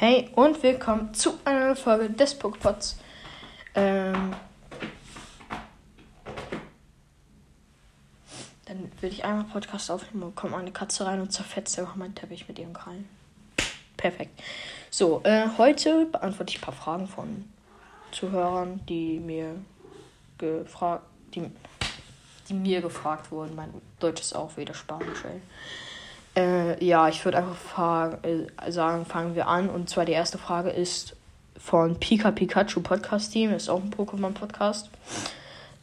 Hey und willkommen zu einer neuen Folge des Pokepods. Ähm, dann will ich einmal Podcast aufnehmen und kommt eine Katze rein und zerfetzt einfach meinen Teppich mit ihren Krallen. Perfekt. So, äh, heute beantworte ich ein paar Fragen von Zuhörern, die mir gefragt, die, die mir gefragt wurden. Mein Deutsch ist auch wieder Spanisch, ey. Äh, ja, ich würde einfach äh, sagen, fangen wir an. Und zwar die erste Frage ist von Pika Pikachu Podcast Team, ist auch ein Pokémon-Podcast.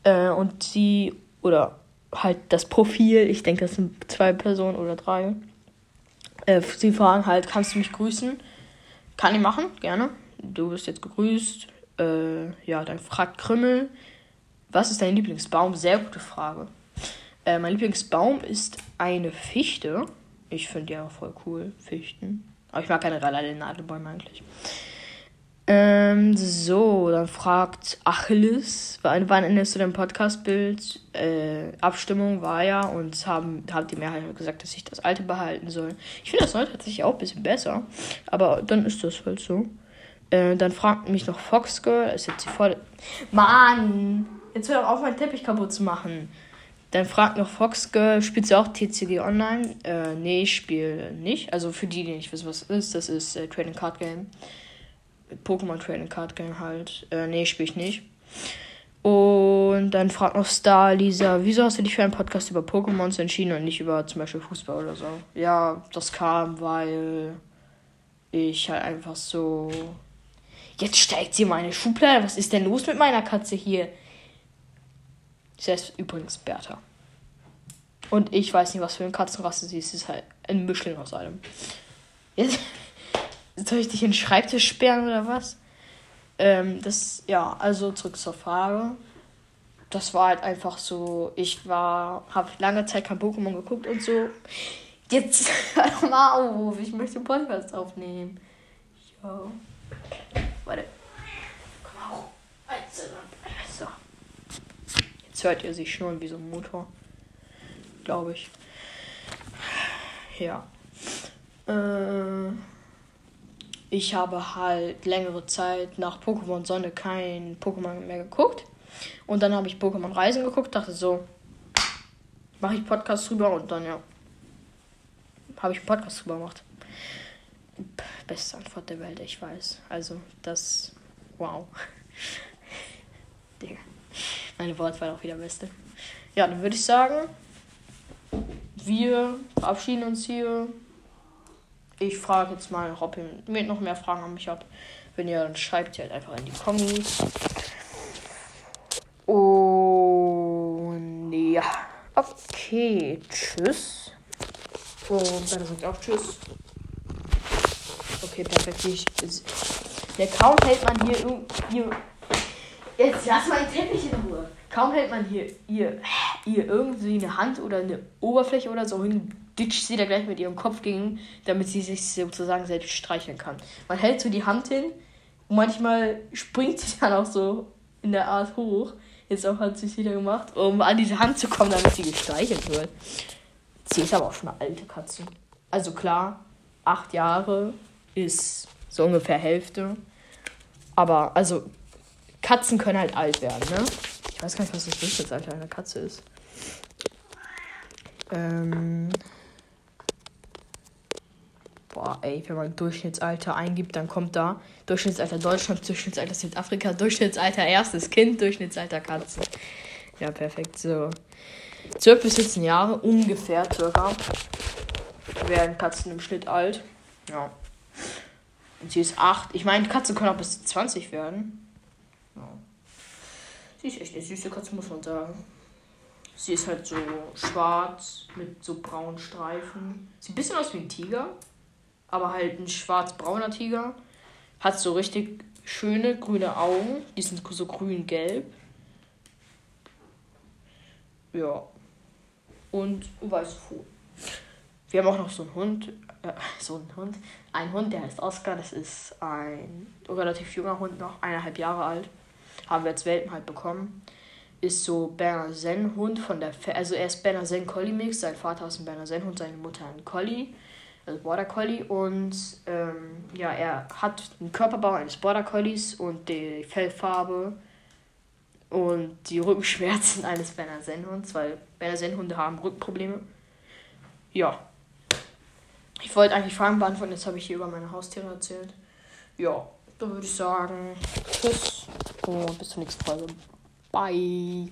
Äh, und sie, oder halt das Profil, ich denke, das sind zwei Personen oder drei. Äh, sie fragen halt, kannst du mich grüßen? Kann ich machen, gerne. Du bist jetzt gegrüßt. Äh, ja, dann fragt Krümmel, was ist dein Lieblingsbaum? Sehr gute Frage. Mein Lieblingsbaum ist eine Fichte. Ich finde ja voll cool, Fichten. Aber ich mag generell alle Nadelbäume eigentlich. Ähm, so, dann fragt Achilles, wann, wann änderst du dein Podcastbild? Äh, Abstimmung war ja und haben, hat die Mehrheit gesagt, dass ich das alte behalten soll. Ich finde das neue tatsächlich auch ein bisschen besser, aber dann ist das halt so. Äh, dann fragt mich noch Foxgirl, ist jetzt die voll. Mann! Jetzt hör doch auf, meinen Teppich kaputt zu machen. Dann fragt noch Foxgirl, spielt sie auch TCG Online? Äh, nee, ich spiele nicht. Also für die, die nicht wissen, was das ist, das ist äh, Trading Card Game. Pokémon Trading Card Game halt. Äh, nee, spiele ich nicht. Und dann fragt noch Star Lisa, wieso hast du dich für einen Podcast über Pokémons entschieden und nicht über zum Beispiel Fußball oder so? Ja, das kam, weil ich halt einfach so. Jetzt steigt sie in meine Schublade. Was ist denn los mit meiner Katze hier? Sie heißt übrigens Bertha. Und ich weiß nicht, was für eine Katzenrasse sie ist. Sie ist halt ein Mischling aus allem. Jetzt soll ich dich in den Schreibtisch sperren oder was? Ähm, das, ja, also zurück zur Frage. Das war halt einfach so, ich war, habe lange Zeit kein Pokémon geguckt und so. Jetzt hör mal auf, ich möchte einen Podcast aufnehmen. Jo. Warte. Komm auf. So. Jetzt hört ihr sich schon wie so ein Motor. Glaube ich. Ja. Äh, ich habe halt längere Zeit nach Pokémon Sonne kein Pokémon mehr geguckt. Und dann habe ich Pokémon Reisen geguckt, dachte so, mache ich Podcast drüber und dann ja, habe ich einen Podcast drüber gemacht. Beste Antwort der Welt, ich weiß. Also, das, wow. Digga. Meine Wortwahl auch wieder beste. Ja, dann würde ich sagen, wir verabschieden uns hier. Ich frage jetzt mal, ob ihr noch mehr Fragen an mich habt. Wenn ihr, dann schreibt ihr halt einfach in die Kommis. Und ja. Okay, tschüss. Und dann sagt auch tschüss. Okay, perfekt. Ich, der kaum hält man hier, hier Jetzt lass mal den Teppich in. Kaum hält man hier, hier, hier irgendwie eine Hand oder eine Oberfläche oder so hin, ditcht sie da gleich mit ihrem Kopf gegen, damit sie sich sozusagen selbst streicheln kann. Man hält so die Hand hin und manchmal springt sie dann auch so in der Art hoch. Jetzt auch hat sie es wieder gemacht, um an diese Hand zu kommen, damit sie gestreichelt wird. Sie ist aber auch schon eine alte Katze. Also klar, acht Jahre ist so ungefähr Hälfte. Aber also Katzen können halt alt werden, ne? Ich weiß gar nicht, was das Durchschnittsalter einer Katze ist. Ähm. Boah, ey, wenn man Durchschnittsalter eingibt, dann kommt da Durchschnittsalter Deutschland, Durchschnittsalter Südafrika, Durchschnittsalter erstes Kind, Durchschnittsalter Katze. Ja, perfekt. So. 12 bis 17 Jahre, ungefähr circa, werden Katzen im Schnitt alt. Ja. Und sie ist 8. Ich meine, Katzen können auch bis 20 werden. Sie ist echt eine süße Katze, muss man sagen. Sie ist halt so schwarz mit so braunen Streifen. Sieht ein bisschen aus wie ein Tiger, aber halt ein schwarz-brauner Tiger. Hat so richtig schöne grüne Augen. Die sind so grün-gelb. Ja. Und weiße Pfoten. Wir haben auch noch so einen Hund. Äh, so einen Hund. Ein Hund, der heißt Oscar. Das ist ein relativ junger Hund, noch eineinhalb Jahre alt haben wir als Welpen halt bekommen. Ist so Berner Zen Hund von der, Fe also er ist Berner Zen Collie Mix, sein Vater ist ein Berner Zen Hund, seine Mutter ein Collie. also Border Collie. Und ähm, ja, er hat den Körperbau eines Border Collies und die Fellfarbe und die Rückenschmerzen eines Berner Sennhunds, weil Berner Sennhunde haben Rückenprobleme. Ja. Ich wollte eigentlich Fragen beantworten, jetzt habe ich hier über meine Haustiere erzählt. Ja, dann würde ich sagen, tschüss und bis zur nächsten Folge. Bye.